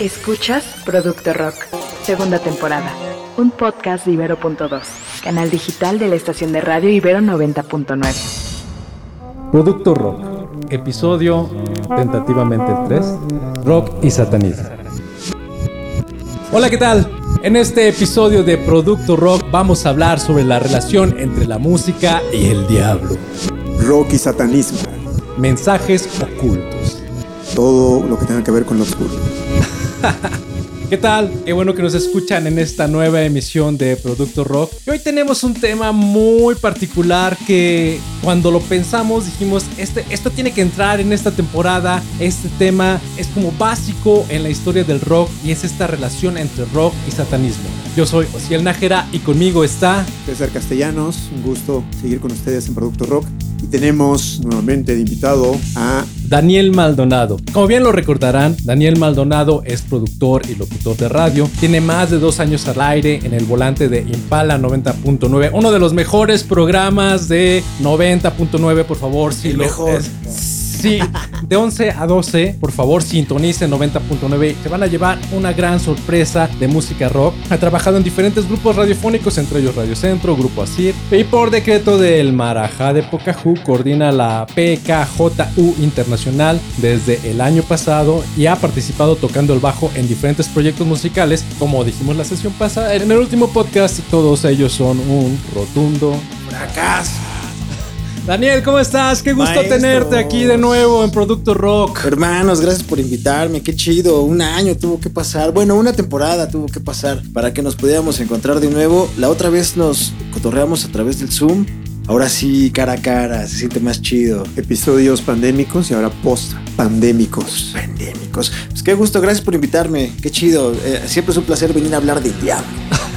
Escuchas Producto Rock, segunda temporada. Un podcast de Ibero.2, canal digital de la estación de radio Ibero 90.9. Producto Rock, episodio tentativamente el 3, Rock y Satanismo. Hola, ¿qué tal? En este episodio de Producto Rock vamos a hablar sobre la relación entre la música y el diablo. Rock y satanismo. Mensajes ocultos. Todo lo que tenga que ver con lo oscuro. ¿Qué tal? Qué bueno que nos escuchan en esta nueva emisión de Producto Rock. Y hoy tenemos un tema muy particular que cuando lo pensamos dijimos, este, esto tiene que entrar en esta temporada. Este tema es como básico en la historia del rock y es esta relación entre rock y satanismo. Yo soy Osiel Nájera y conmigo está César Castellanos. Un gusto seguir con ustedes en Producto Rock. Y tenemos nuevamente de invitado a Daniel Maldonado. Como bien lo recordarán, Daniel Maldonado es productor y locutor de radio. Tiene más de dos años al aire en el volante de Impala 90.9, uno de los mejores programas de 90.9, por favor. Si El lo mejor. es- De 11 a 12, por favor, sintonicen 90.9. Se van a llevar una gran sorpresa de música rock. Ha trabajado en diferentes grupos radiofónicos, entre ellos Radio Centro, Grupo Asir. Y por decreto del Marajá de Pocahú, coordina la PKJU Internacional desde el año pasado y ha participado tocando el bajo en diferentes proyectos musicales. Como dijimos la sesión pasada, en el último podcast, todos ellos son un rotundo fracaso. Daniel, ¿cómo estás? Qué gusto Maestro. tenerte aquí de nuevo en Producto Rock. Hermanos, gracias por invitarme, qué chido. Un año tuvo que pasar, bueno, una temporada tuvo que pasar para que nos pudiéramos encontrar de nuevo. La otra vez nos cotorreamos a través del Zoom. Ahora sí, cara a cara, se siente más chido. episodios pandémicos y ahora post-pandémicos. Pandémicos. Pues qué gusto, gracias por invitarme, qué chido. Eh, siempre es un placer venir a hablar del diablo.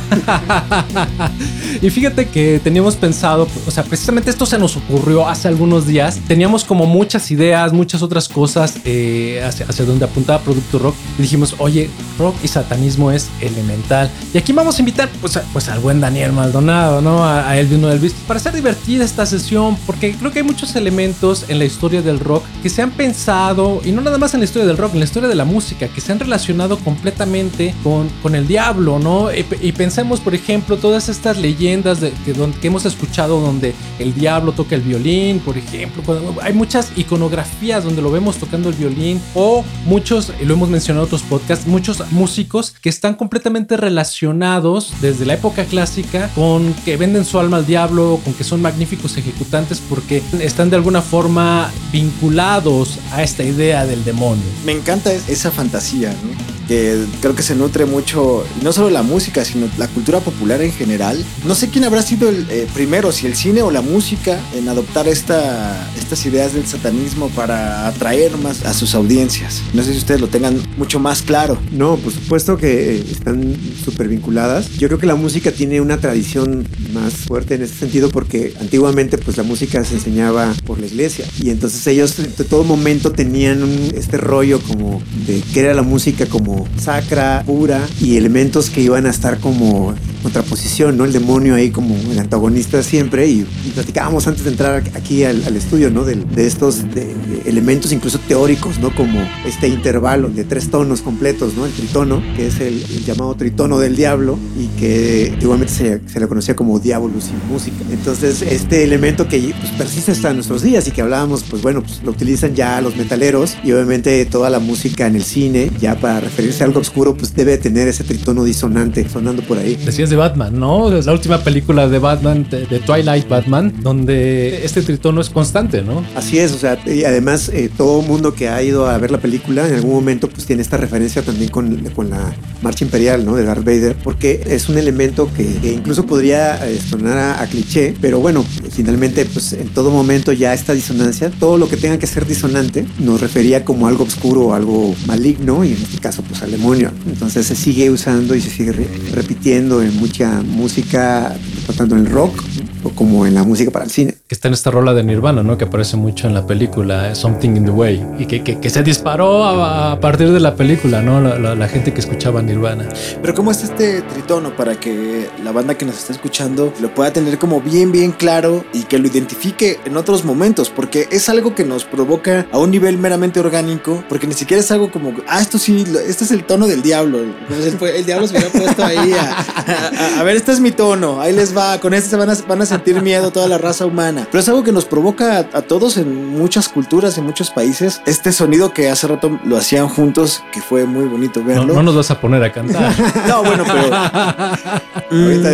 y fíjate que teníamos pensado, o sea, precisamente esto se nos ocurrió hace algunos días. Teníamos como muchas ideas, muchas otras cosas eh, hacia, hacia donde apuntaba Producto Rock. Y dijimos, oye, rock y satanismo es elemental. Y aquí vamos a invitar pues, pues al buen Daniel Maldonado, ¿no? A, a Elvin Elvis, para hacer divertida esta sesión, porque creo que hay muchos elementos en la historia del rock que se han pensado, y no nada más en la historia del rock, en la historia de la música, que se han relacionado completamente con, con el diablo, ¿no? Y, y pensemos, por ejemplo, todas estas leyendas de, que, hemos escuchado donde el diablo toca el violín, por ejemplo. hay muchas iconografías donde lo vemos tocando el violín, o muchos, lo hemos mencionado en otros podcasts, muchos músicos que están completamente relacionados desde la época clásica con que venden su alma al diablo, con que son magníficos ejecutantes porque están de alguna forma vinculados a esta idea del demonio. Me encanta es- esa fantasía, ¿no? Que creo que se nutre mucho, no solo la música, sino la cultura popular en general. No sé quién habrá sido el eh, primero, si el cine o la música, en adoptar esta, estas ideas del satanismo para atraer más a sus audiencias. No sé si ustedes lo tengan mucho más claro. No, por supuesto que eh, están súper vinculadas. Yo creo que la música tiene una tradición más fuerte en ese sentido porque antiguamente pues la música se enseñaba por la iglesia y entonces ellos en todo momento tenían este rollo como de que era la música como sacra, pura y elementos que iban a estar como contraposición, ¿no? El demonio ahí como el antagonista siempre y, y platicábamos antes de entrar aquí al, al estudio, ¿no? Del- De, estos de- de elementos incluso teóricos, ¿no? Como este intervalo de tres tonos completos, ¿no? El tritono, que es el, el llamado tritono del diablo y que antiguamente se, se le conocía como diabolus y música. Entonces, este elemento que pues, persiste hasta nuestros días y que hablábamos, pues bueno, pues lo utilizan ya los metaleros y obviamente toda la música en el cine, ya para referirse a algo oscuro, pues debe tener ese tritono disonante sonando por ahí. De Batman, ¿no? La última película de Batman, de, Twilight Batman, donde este tritono es constante, ¿no? Así es, o sea, y además eh, todo mundo que ha ido a ver la película en algún momento pues tiene esta referencia también con, con la marcha imperial, ¿no? De Darth Vader, porque es un elemento que, incluso podría eh, sonar a, cliché, pero bueno, finalmente pues en todo momento ya esta disonancia, todo lo que tenga que ser disonante nos refería como algo oscuro algo maligno y en este caso pues al demonio. Entonces se sigue usando y se sigue re- repitiendo en mucha música, tanto en el rock como en la música para el cine. Que está en esta rola de Nirvana, ¿no? Que aparece mucho en la película, eh, Something in the Way, y que, que, que se disparó a, a, partir de la película, ¿no? La, la, la, gente que escuchaba Nirvana. Pero ¿cómo es este tritono para que la banda que nos está escuchando lo pueda tener como bien, bien claro y que lo identifique en otros momentos? Porque es algo que nos provoca a un nivel meramente orgánico, porque ni siquiera es algo como, ah, esto sí, este es el tono del diablo. El, el diablo se hubiera puesto ahí a, a, a, ver, este es mi tono, ahí les va, con este se van a, van a sentir miedo toda la raza humana. Pero es algo que nos provoca a, a, todos en muchas culturas, en muchos países, este sonido que hace rato lo hacían juntos, que fue muy bonito verlo. No, no nos vas a poner a cantar. no, bueno, pero... Ahorita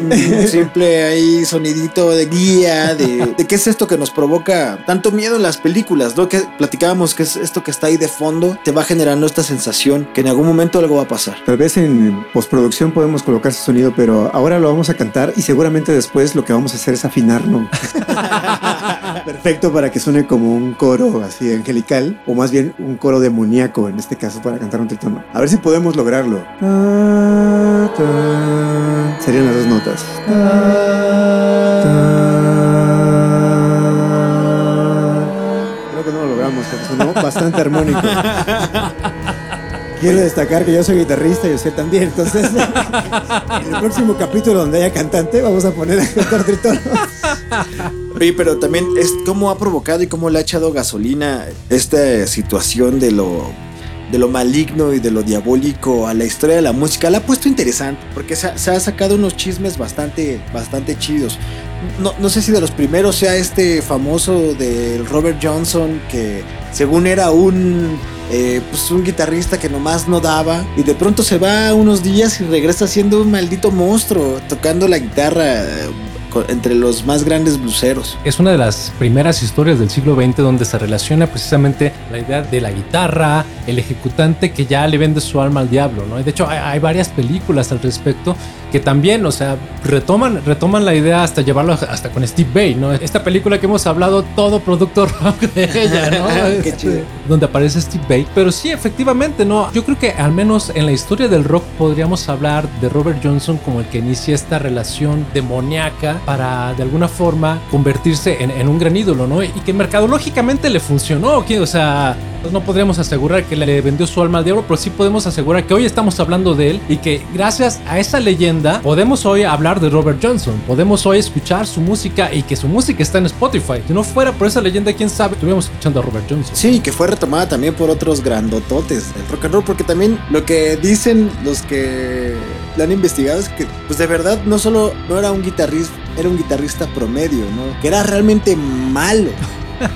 un simple ahí sonidito de guía, de, de, qué es esto que nos provoca tanto miedo en las películas, ¿no? Que platicábamos que es esto que está ahí de fondo, te va generando esta sensación que en algún momento algo va a pasar. Tal vez en postproducción podemos colocar ese sonido, pero ahora lo vamos a cantar y seguramente después lo que vamos a hacer es afinarlo. Perfecto para que suene como un coro así angelical, o más bien un coro demoníaco en este caso para cantar un tritono. A ver si podemos lograrlo. Serían las dos notas. Creo que no lo logramos, pero sonó bastante armónico. Quiero destacar que yo soy guitarrista y usted también. Entonces, en el próximo capítulo donde haya cantante, vamos a poner a cantar tritonos. Oye, pero también es cómo ha provocado y cómo le ha echado gasolina esta situación de lo de lo maligno y de lo diabólico a la historia de la música. La ha puesto interesante porque se ha, se ha sacado unos chismes bastante, bastante chidos. No, no, sé si de los primeros sea este famoso del Robert Johnson que según era un eh, pues un guitarrista que nomás no daba y de pronto se va unos días y regresa siendo un maldito monstruo tocando la guitarra entre los más grandes bluseros. Es una de las primeras historias del siglo XX donde se relaciona precisamente la idea de la guitarra, el ejecutante que ya le vende su alma al diablo, ¿no? De hecho, hay, hay varias películas al respecto que también, o sea, retoman, retoman la idea hasta llevarlo hasta con Steve Bay, ¿no? Esta película que hemos hablado, todo producto rock de ella, ¿no? Qué chido. Donde aparece Steve Bay. Pero sí, efectivamente, ¿no? Yo creo que al menos en la historia del rock podríamos hablar de Robert Johnson como el que inicia esta relación demoníaca para de alguna forma convertirse en, en un gran ídolo, ¿no? Y que mercadológicamente le funcionó, ¿qué? o sea, no podríamos asegurar que le vendió su alma al diablo, pero sí podemos asegurar que hoy estamos hablando de él y que gracias a esa leyenda podemos hoy hablar de Robert Johnson, podemos hoy escuchar su música y que su música está en Spotify. Si no fuera por esa leyenda, quién sabe, estuviéramos escuchando a Robert Johnson. Sí, que fue retomada también por otros grandototes del rock and roll, porque también lo que dicen los que la han investigado es que, pues de verdad, no solo no era un guitarrista, era un guitarrista promedio, ¿no? Que era realmente malo.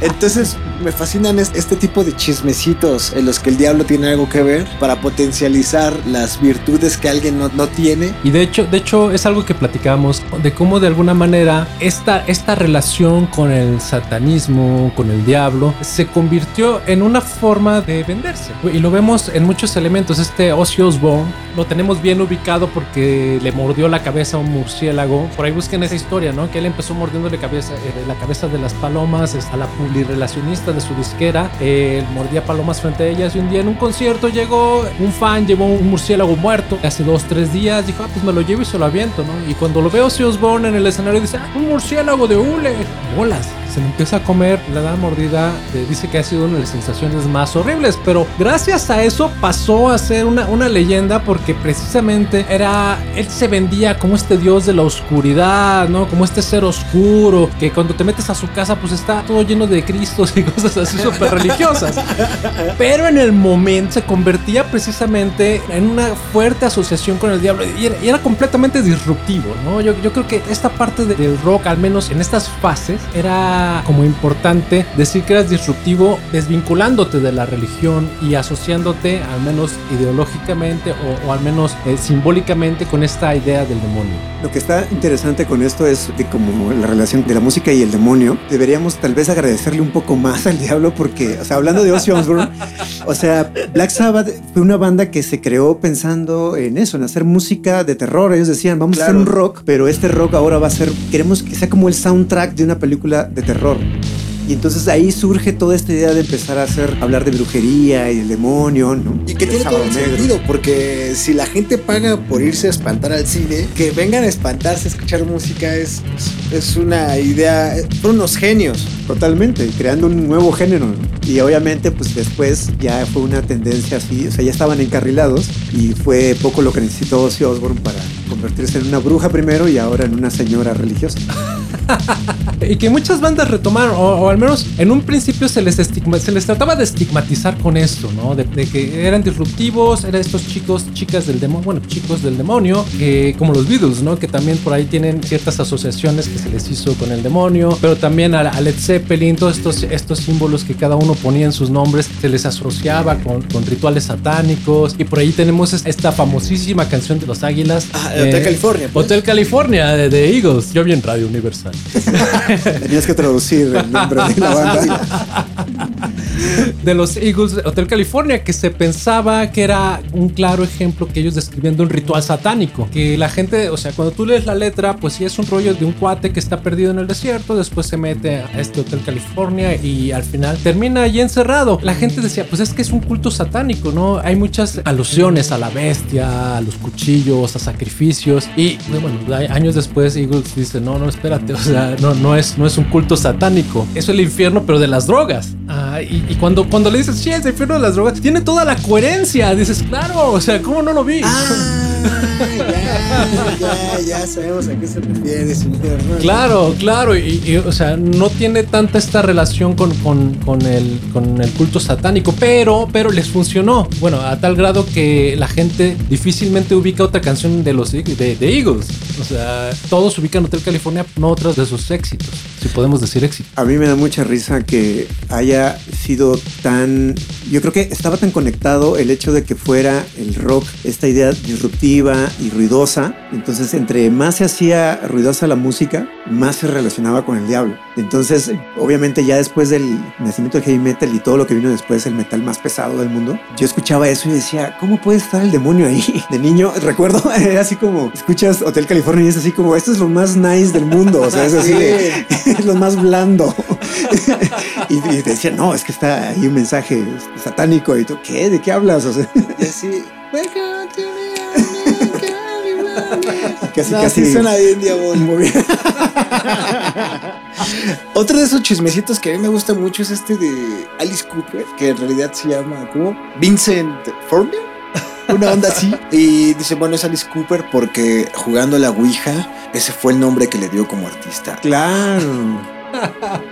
Entonces me fascinan este tipo de chismecitos en los que el diablo tiene algo que ver para potencializar las virtudes que alguien no, no tiene. Y de hecho, de hecho es algo que platicamos de cómo de alguna manera esta, esta relación con el satanismo, con el diablo, se convirtió en una forma de venderse. Y lo vemos en muchos elementos. Este Ozzy Osbourne lo tenemos bien ubicado porque le mordió la cabeza a un murciélago. Por ahí busquen esa historia, ¿no? Que él empezó mordiéndole cabeza, eh, la cabeza de las palomas a la publirelacionista de su disquera, eh, mordía palomas frente a ellas y un día en un concierto llegó un fan, llevó un murciélago muerto. Hace dos, tres días, dijo, ah, pues me lo llevo y se lo aviento, ¿no? Y cuando lo veo si Osborne en el escenario dice, ah, un murciélago de hule, bolas, se lo empieza a comer, le da mordida, dice que ha sido una de las sensaciones más horribles, pero gracias a eso pasó a ser una, una leyenda porque precisamente era, él se vendía como este dios de la oscuridad, ¿no? Como este ser oscuro, que cuando te metes a su casa pues está todo lleno de cristos y cosas así súper religiosas. Pero en el momento se convertía precisamente en una fuerte asociación con el diablo y era, completamente disruptivo, ¿no? Yo, yo creo que esta parte de, del rock, al menos en estas fases, era como importante decir que eras disruptivo desvinculándote de la religión y asociándote al menos ideológicamente o, o al menos eh, simbólicamente con esta idea del demonio. Lo que está interesante con esto es de como la relación de la música y el demonio. Deberíamos tal vez agradecerle un poco más al diablo porque, o sea, hablando de Ozzy Osbourne, o sea, Black Sabbath fue una banda que se creó pensando en eso, en hacer música de terror. Ellos decían, vamos claro. a hacer un rock, pero este rock ahora va a ser, queremos que sea como el soundtrack de una película de terror. Y entonces ahí surge toda esta idea de empezar a hacer, hablar de brujería y el demonio, ¿no? Y que tiene todo el sentido, porque si la gente paga por irse a espantar al cine, que vengan a espantarse, a escuchar música, es, es una idea, son unos genios. Totalmente, creando un nuevo género. Y obviamente, pues después ya fue una tendencia así, o sea, ya estaban encarrilados y fue poco lo que necesitó Ozzy Osbourne para convertirse en una bruja primero y ahora en una señora religiosa. y que muchas bandas retomaron, o, al menos en un principio se les, se les trataba de estigmatizar con esto, ¿no? De, que eran disruptivos, eran estos chicos, chicas del demonio, bueno, chicos del demonio, que como los Beatles, ¿no? Que también por ahí tienen ciertas asociaciones que se les hizo con el demonio, pero también a, Led Zeppelin, todos estos, estos símbolos que cada uno ponía en sus nombres, se les asociaba con, con rituales satánicos, y por ahí tenemos esta famosísima canción de los Águilas. Ah, Hotel California. Pues. Hotel California de, Eagles. Yo vi en Radio Universal. Tenías que traducir el nombre de la banda. De los Eagles Hotel California, que se pensaba que era un claro ejemplo que ellos describían de un ritual satánico. Que la gente, o sea, cuando tú lees la letra, pues sí es un rollo de un cuate que está perdido en el desierto, después se mete a este Hotel California y al final termina allí encerrado. La gente decía, pues es que es un culto satánico, ¿no? Hay muchas alusiones a la bestia, a los cuchillos, a sacrificios. Y bueno, años después Eagles dice, no, no, espérate, o sea, no, no, es, no es un culto satánico, es el infierno, pero de las drogas. Ah, y, cuando, cuando le dices, el infierno de las drogas, tiene toda la coherencia. Dices, claro, o sea, ¿cómo no lo vi? Ah, ya, ya, ya sabemos a qué se refiere, señor. Claro, claro, y, o sea, no tiene tanta esta relación con, con, con, el, con el culto satánico, pero, pero les funcionó. Bueno, a tal grado que la gente difícilmente ubica otra canción de los de, de Eagles. O sea, todos ubican Hotel California, no otros de sus éxitos, si podemos decir éxito. A mí me da mucha risa que haya sido tan... Yo creo que estaba tan conectado el hecho de que fuera el rock, esta idea disruptiva y ruidosa. Entonces, entre más se hacía ruidosa la música, más se relacionaba con el diablo. Entonces, obviamente ya después del nacimiento del heavy metal y todo lo que vino después, el metal más pesado del mundo, yo escuchaba eso y decía, ¿cómo puede estar el demonio ahí? De niño, recuerdo, era así como, escuchas Hotel California y es así como, esto es lo más nice del mundo, o sea, es así, es lo más blando. y, y, te decía, no, es que está ahí un mensaje satánico y tú, ¿qué? ¿De qué hablas? O sea, y así, casi, casi suena bien diabólico. Otro de esos chismecitos que a mí me gusta mucho es este de Alice Cooper, que en realidad se llama ¿cómo? Vincent Formia. Una onda así. Y dice, bueno, es Alice Cooper porque jugando la Ouija, ese fue el nombre que le dio como artista. Claro.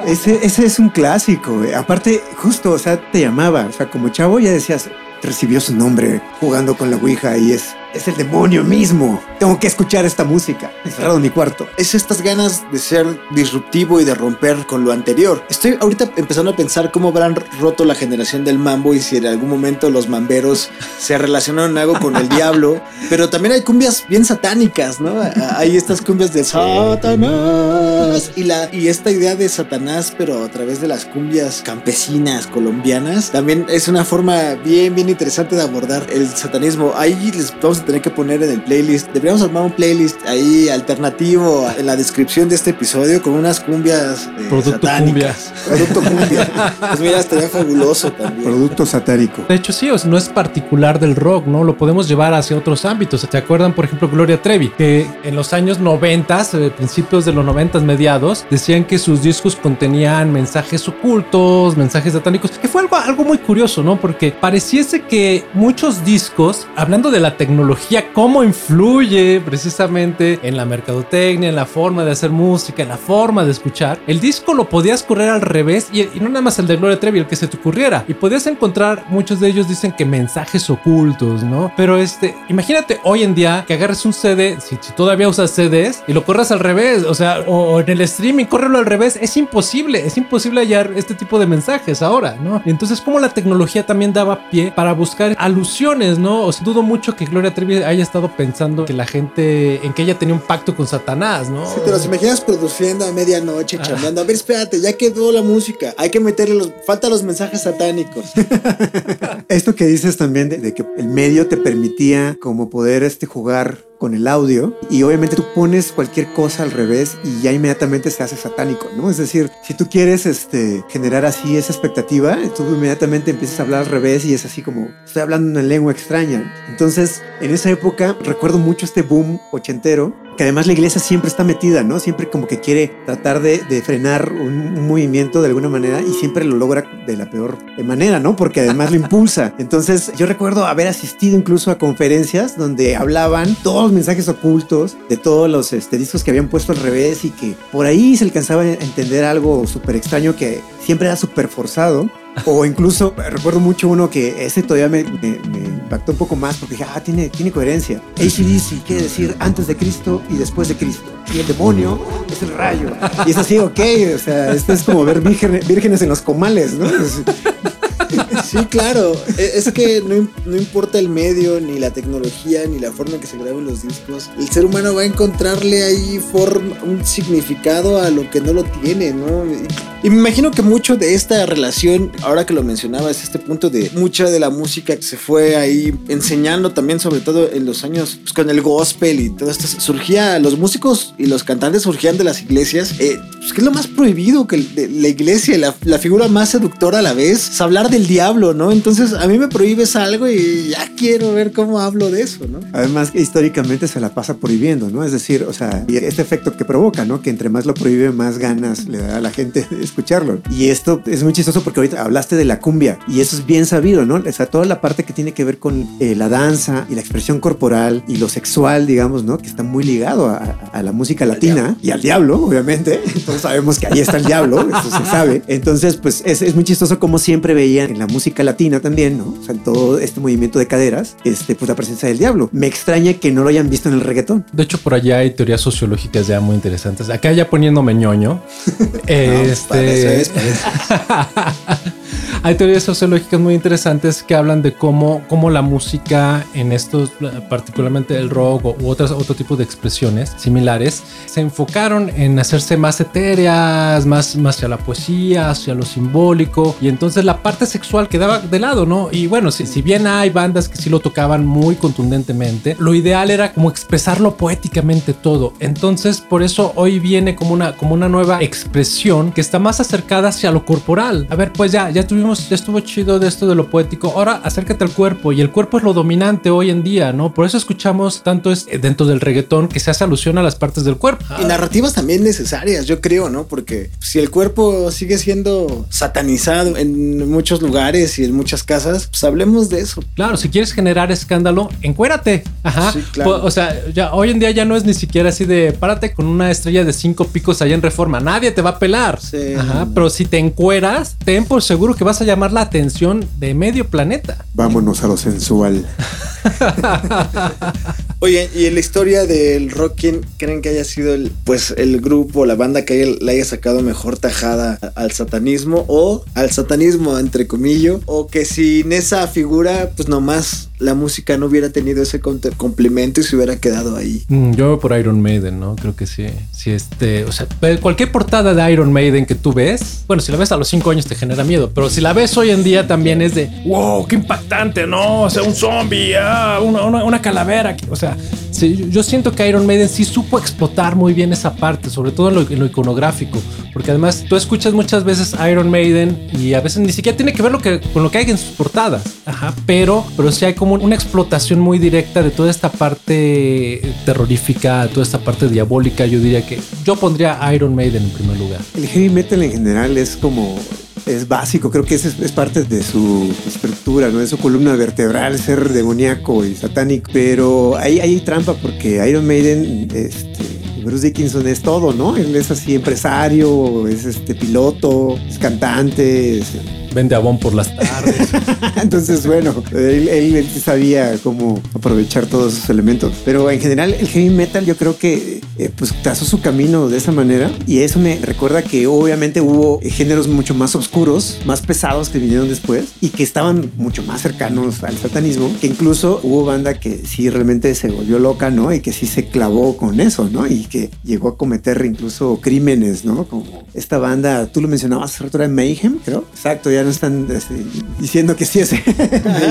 Ese, ese es un clásico. Aparte, justo, o sea, te llamaba. O sea, como chavo ya decías, recibió su nombre jugando con la Ouija y es es el demonio mismo. Tengo que escuchar esta música encerrado en mi cuarto. Es estas ganas de ser disruptivo y de romper con lo anterior. Estoy ahorita empezando a pensar cómo habrán roto la generación del mambo y si en algún momento los mamberos se relacionaron algo con el diablo. Pero también hay cumbias bien satánicas, ¿no? Hay estas cumbias de Satanás y, la, y esta idea de Satanás, pero a través de las cumbias campesinas colombianas, también es una forma bien, bien interesante de abordar el satanismo. Ahí les vamos tener que poner en el playlist. Deberíamos armar un playlist ahí alternativo en la descripción de este episodio con unas cumbias eh, Producto satánicas. Producto cumbia. pues mira, estaría fabuloso también. Producto satánico. De hecho, sí, no es particular del rock, ¿no? Lo podemos llevar hacia otros ámbitos. ¿Se acuerdan, por ejemplo, Gloria Trevi? Que en los años 90, eh, principios de los 90 mediados, decían que sus discos contenían mensajes ocultos, mensajes satánicos, que fue algo, algo muy curioso, ¿no? Porque pareciese que muchos discos, hablando de la tecnología, cómo influye precisamente en la mercadotecnia, en la forma de hacer música, en la forma de escuchar. El disco lo podías correr al revés y, no nada más el de Gloria Trevi, el que se te ocurriera. Y podías encontrar, muchos de ellos dicen que mensajes ocultos, ¿no? Pero este, imagínate hoy en día que agarres un CD, si, todavía usas CDs y lo corras al revés, o sea, o, en el streaming, córrelo al revés, es imposible, es imposible hallar este tipo de mensajes ahora, ¿no? Y entonces, como la tecnología también daba pie para buscar alusiones, ¿no? O sea, dudo mucho que Gloria Trevi haya estado pensando que la gente, en que ella tenía un pacto con Satanás, ¿no? Sí, te los imaginas produciendo a medianoche, ah. A ver, espérate, ya quedó la música. Hay que meterle los. Falta los mensajes satánicos. Esto que dices también de, que el medio te permitía como poder este, jugar con el audio y obviamente tú pones cualquier cosa al revés y ya inmediatamente se hace satánico, ¿no? Es decir, si tú quieres este, generar así esa expectativa, tú inmediatamente empiezas a hablar al revés y es así como estoy hablando una lengua extraña. Entonces, en esa época recuerdo mucho este boom ochentero que además la iglesia siempre está metida, ¿no? Siempre como que quiere tratar de, frenar un, movimiento de alguna manera y siempre lo logra de la peor manera, ¿no? Porque además lo impulsa. Entonces yo recuerdo haber asistido incluso a conferencias donde hablaban todos los mensajes ocultos de todos los este, discos que habían puesto al revés y que por ahí se alcanzaba a entender algo súper extraño que siempre era súper forzado o incluso recuerdo mucho uno que ese todavía me, impactó un poco más porque dije, ah, tiene, tiene coherencia. ACDC quiere decir antes de Cristo y después de Cristo. Y el demonio es el rayo. Y es así, ok, o sea, esto es como ver vírgenes en los comales, ¿no? Sí, claro. E, es que no, importa el medio, ni la tecnología, ni la forma en que se graben los discos. El ser humano va a encontrarle ahí un significado a lo que no lo tiene, ¿no? Y me imagino que mucho de esta relación, ahora que lo mencionabas, este punto de mucha de la música que se fue ahí enseñando también, sobre todo en los años pues, con el gospel y todo esto, surgía, los músicos y los cantantes surgían de las iglesias. Eh, pues, ¿Qué es lo más prohibido que la iglesia, la, la figura más seductora a la vez? Es hablar del diablo, ¿no? Entonces a mí me prohíbes algo y ya quiero ver cómo hablo de eso, ¿no? Además, históricamente se la pasa prohibiendo, ¿no? Es decir, o sea, este efecto que provoca, ¿no? Que entre más lo prohíbe, más ganas le da a la gente escucharlo. Y esto es muy chistoso porque ahorita hablaste de la cumbia y eso es bien sabido, ¿no? O sea, toda la parte que tiene que ver con eh, la danza y la expresión corporal y lo sexual, digamos, ¿no? Que está muy ligado a, la música latina y al diablo, obviamente. Entonces sabemos que ahí está el diablo, eso se sabe. Entonces, pues es, es muy chistoso como siempre veían en la música latina también, ¿no? O sea, todo este movimiento de caderas, este, pues la presencia del diablo. Me extraña que no lo hayan visto en el reggaetón. De hecho, por allá hay teorías sociológicas ya muy interesantes. Acá ya poniéndome ñoño. este... Hay teorías sociológicas muy interesantes que hablan de cómo, cómo la música en estos, particularmente el rock u otras, otro tipo de expresiones similares, se enfocaron en hacerse más etéreas, más, más hacia la poesía, hacia lo simbólico, y entonces la parte sexual quedaba de lado, ¿no? Y bueno, si, si bien hay bandas que sí lo tocaban muy contundentemente, lo ideal era como expresarlo poéticamente todo. Entonces, por eso hoy viene como una, como una nueva expresión que está más acercada hacia lo corporal. A ver, pues ya, ya tuvimos ya estuvo chido de esto de lo poético. Ahora acércate al cuerpo y el cuerpo es lo dominante hoy en día, ¿no? Por eso escuchamos tanto es dentro del reggaetón que se hace alusión a las partes del cuerpo. Y narrativas también necesarias, yo creo, ¿no? Porque si el cuerpo sigue siendo satanizado en muchos lugares y en muchas casas, pues hablemos de eso. Claro, si quieres generar escándalo, encuérate. Ajá. O sea, ya hoy en día ya no es ni siquiera así de párate con una estrella de cinco picos allá en reforma. Nadie te va a pelar. Sí, Ajá. Pero si te encueras, ten por seguro que vas a llamar la atención de medio planeta. Vámonos a lo sensual. Oye, y en la historia del rock, ¿quién creen que haya sido el, pues, el grupo, la banda que le haya sacado mejor tajada al satanismo o al satanismo, entre comillas, o que sin esa figura, pues nomás la música no hubiera tenido ese complemento y se hubiera quedado ahí? Mm, yo por Iron Maiden, ¿no? Creo que sí. Si este, o sea, cualquier portada de Iron Maiden que tú ves, bueno, si la ves a los cinco años te genera miedo, pero si la ves hoy en día también es de, wow, qué impactante, ¿no? O sea, un zombie, ah, una, calavera, o sea, yo siento que Iron Maiden sí supo explotar muy bien esa parte, sobre todo en lo, iconográfico, porque además tú escuchas muchas veces Iron Maiden y a veces ni siquiera tiene que ver con lo que hay en sus portadas, ajá, pero, pero sí hay como una explotación muy directa de toda esta parte terrorífica, toda esta parte diabólica, yo diría que yo pondría Iron Maiden en primer lugar. El heavy metal en general es como es básico, creo que es, es parte de su estructura, ¿no? De su columna vertebral, ser demoníaco y satánico. Pero ahí hay trampa porque Iron Maiden, este, Bruce Dickinson es todo, ¿no? Él es así empresario, es este piloto, es cantante, vende abón por las tardes. Entonces, bueno, él, él, sabía cómo aprovechar todos esos elementos. Pero en general, el heavy metal yo creo que eh, pues trazó su camino de esa manera. Y eso me recuerda que obviamente hubo géneros mucho más oscuros, más pesados que vinieron después y que estaban mucho más cercanos al satanismo. Que incluso hubo banda que sí realmente se volvió loca, ¿no? Y que sí se clavó con eso, ¿no? Y que llegó a cometer incluso crímenes, ¿no? Como esta banda, tú lo mencionabas hace rato, era Mayhem, creo. Exacto, no están este, diciendo que sí es.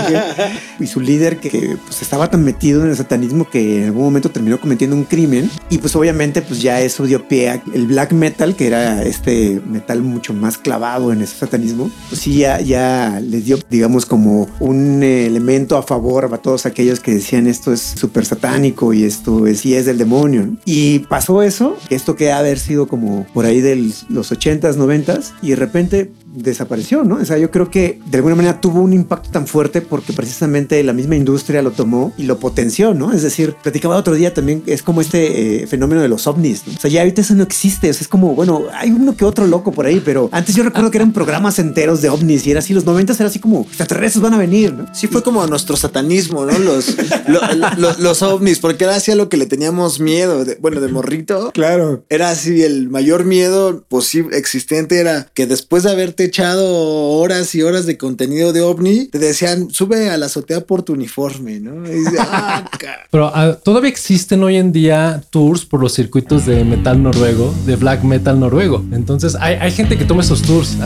y su líder que pues, estaba tan metido en el satanismo que en algún momento terminó cometiendo un crimen. Y pues obviamente pues ya eso dio pie a el black metal, que era este metal mucho más clavado en ese satanismo. Pues sí, ya, ya les dio, digamos, como un elemento a favor a todos aquellos que decían esto es súper satánico y esto es, y es del demonio. Y pasó eso, esto que ha haber sido como por ahí de los 80s, 90s, y de repente desapareció, ¿no? O sea, yo creo que de alguna manera tuvo un impacto tan fuerte porque precisamente la misma industria lo tomó y lo potenció, ¿no? Es decir, platicaba otro día también, es como este eh, fenómeno de los ovnis, ¿no? O sea, ya ahorita eso no existe, o sea, es como, bueno, hay uno que otro loco por ahí, pero antes yo recuerdo que eran programas enteros de ovnis y era así, los 90 era así como, extraterrestres van a venir, ¿no? Sí, fue como nuestro satanismo, ¿no? Los, los ovnis, porque era así a lo que le teníamos miedo, bueno, de morrito. Claro. Era así, el mayor miedo posible, existente era que después de haberte echado horas y horas de contenido de ovni, te decían, sube a la azotea por tu uniforme, ¿no? Ah, Pero ah, todavía existen hoy en día tours por los circuitos de metal noruego, de black metal noruego. Entonces hay, gente que toma esos tours,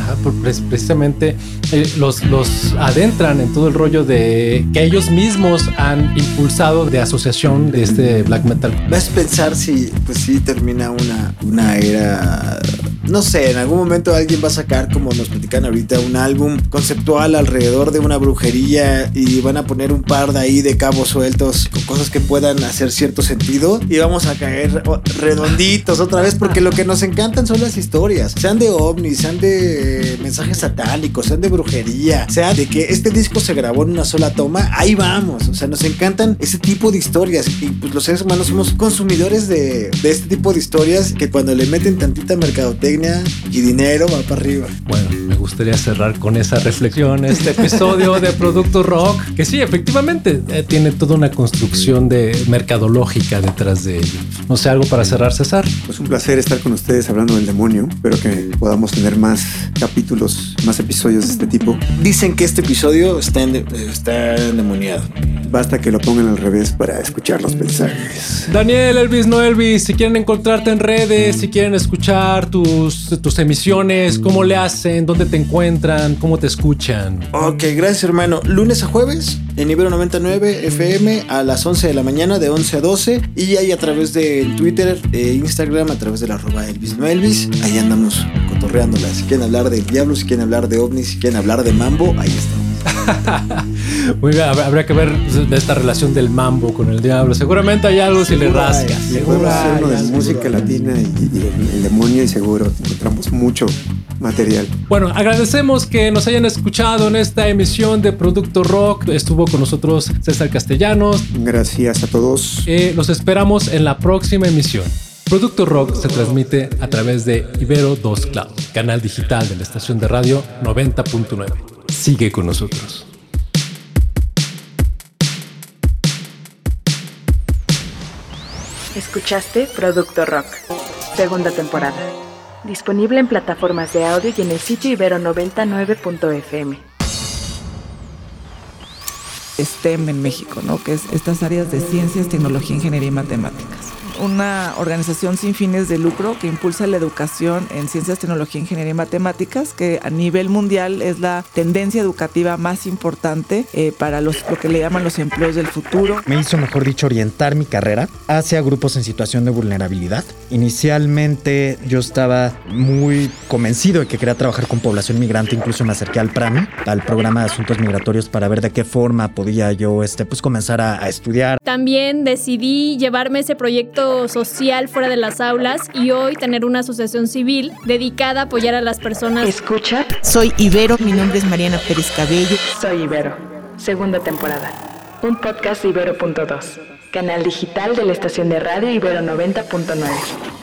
precisamente eh, los, los adentran en todo el rollo de que ellos mismos han impulsado de asociación de este black metal. Vas a pensar si, pues sí, termina una, una era, no sé, en algún momento alguien va a sacar como nos platican ahorita un álbum conceptual alrededor de una brujería y van a poner un par de ahí de cabos sueltos con cosas que puedan hacer cierto sentido y vamos a caer redonditos otra vez porque lo que nos encantan son las historias, sean de ovnis, sean de mensajes satánicos, sean de brujería, sea de que este disco se grabó en una sola toma, ahí vamos, o sea, nos encantan ese tipo de historias y pues los seres humanos somos consumidores de, de este tipo de historias que cuando le meten tantita mercadotecnia y dinero va para arriba. Bueno, gustaría cerrar con esa reflexión este episodio de Producto Rock, que sí, efectivamente eh, tiene toda una construcción de mercadológica detrás de ello. No sé, algo para cerrar, César. Pues un placer estar con ustedes hablando del demonio. Espero que podamos tener más capítulos, más episodios de este tipo. Dicen que este episodio está, en, está endemoniado. Basta que lo pongan al revés para escuchar los mensajes. Daniel, Elvis, no Elvis, si quieren encontrarte en redes, si quieren escuchar tus, tus emisiones, ¿cómo le hacen? ¿Dónde te encuentran? ¿Cómo te escuchan? Ok, gracias hermano. Lunes a jueves en Ibero 99 FM a las 11 de la mañana de 11 a 12 y ahí a través de Twitter e Instagram a través de la arroba Elvis no Elvis. Ahí andamos cotorreándola. Si quieren hablar de diablos, si quieren hablar de ovnis, si quieren hablar de mambo, ahí estamos. Muy bien, habría que ver esta relación del mambo con el diablo. Seguramente hay algo si le rascas. Seguro hay de música latina y, el, demonio y seguro encontramos mucho material. Bueno, agradecemos que nos hayan escuchado en esta emisión de Producto Rock. Estuvo con nosotros César Castellanos. Gracias a todos. Eh, los esperamos en la próxima emisión. Producto Rock se transmite a través de Ibero 2 Cloud, canal digital de la estación de radio 90.9. Sigue con nosotros. Escuchaste Producto Rock, segunda temporada. Disponible en plataformas de audio y en el sitio ibero99.fm. STEM en México, ¿no? Que es estas áreas de ciencias, tecnología, ingeniería y matemáticas una organización sin fines de lucro que impulsa la educación en ciencias, tecnología, ingeniería y matemáticas, que a nivel mundial es la tendencia educativa más importante eh, para los, lo que le llaman los empleos del futuro. Me hizo, mejor dicho, orientar mi carrera hacia grupos en situación de vulnerabilidad. Inicialmente yo estaba muy convencido de que quería trabajar con población migrante, incluso me acerqué al PRAMI, al programa de asuntos migratorios, para ver de qué forma podía yo este, pues, comenzar a estudiar. También decidí llevarme ese proyecto social fuera de las aulas y hoy tener una asociación civil dedicada a apoyar a las personas. Escucha. Soy Ibero, mi nombre es Mariana Pérez Cabello. Soy Ibero, segunda temporada. Un podcast Ibero.2, canal digital de la estación de radio Ibero 90.9.